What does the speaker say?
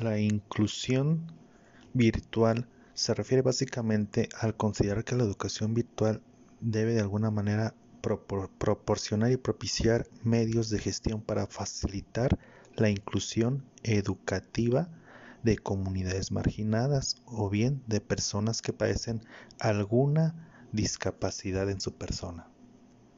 La inclusión virtual se refiere básicamente al considerar que la educación virtual debe de alguna manera proporcionar y propiciar medios de gestión para facilitar la inclusión educativa de comunidades marginadas o bien de personas que padecen alguna discapacidad en su persona.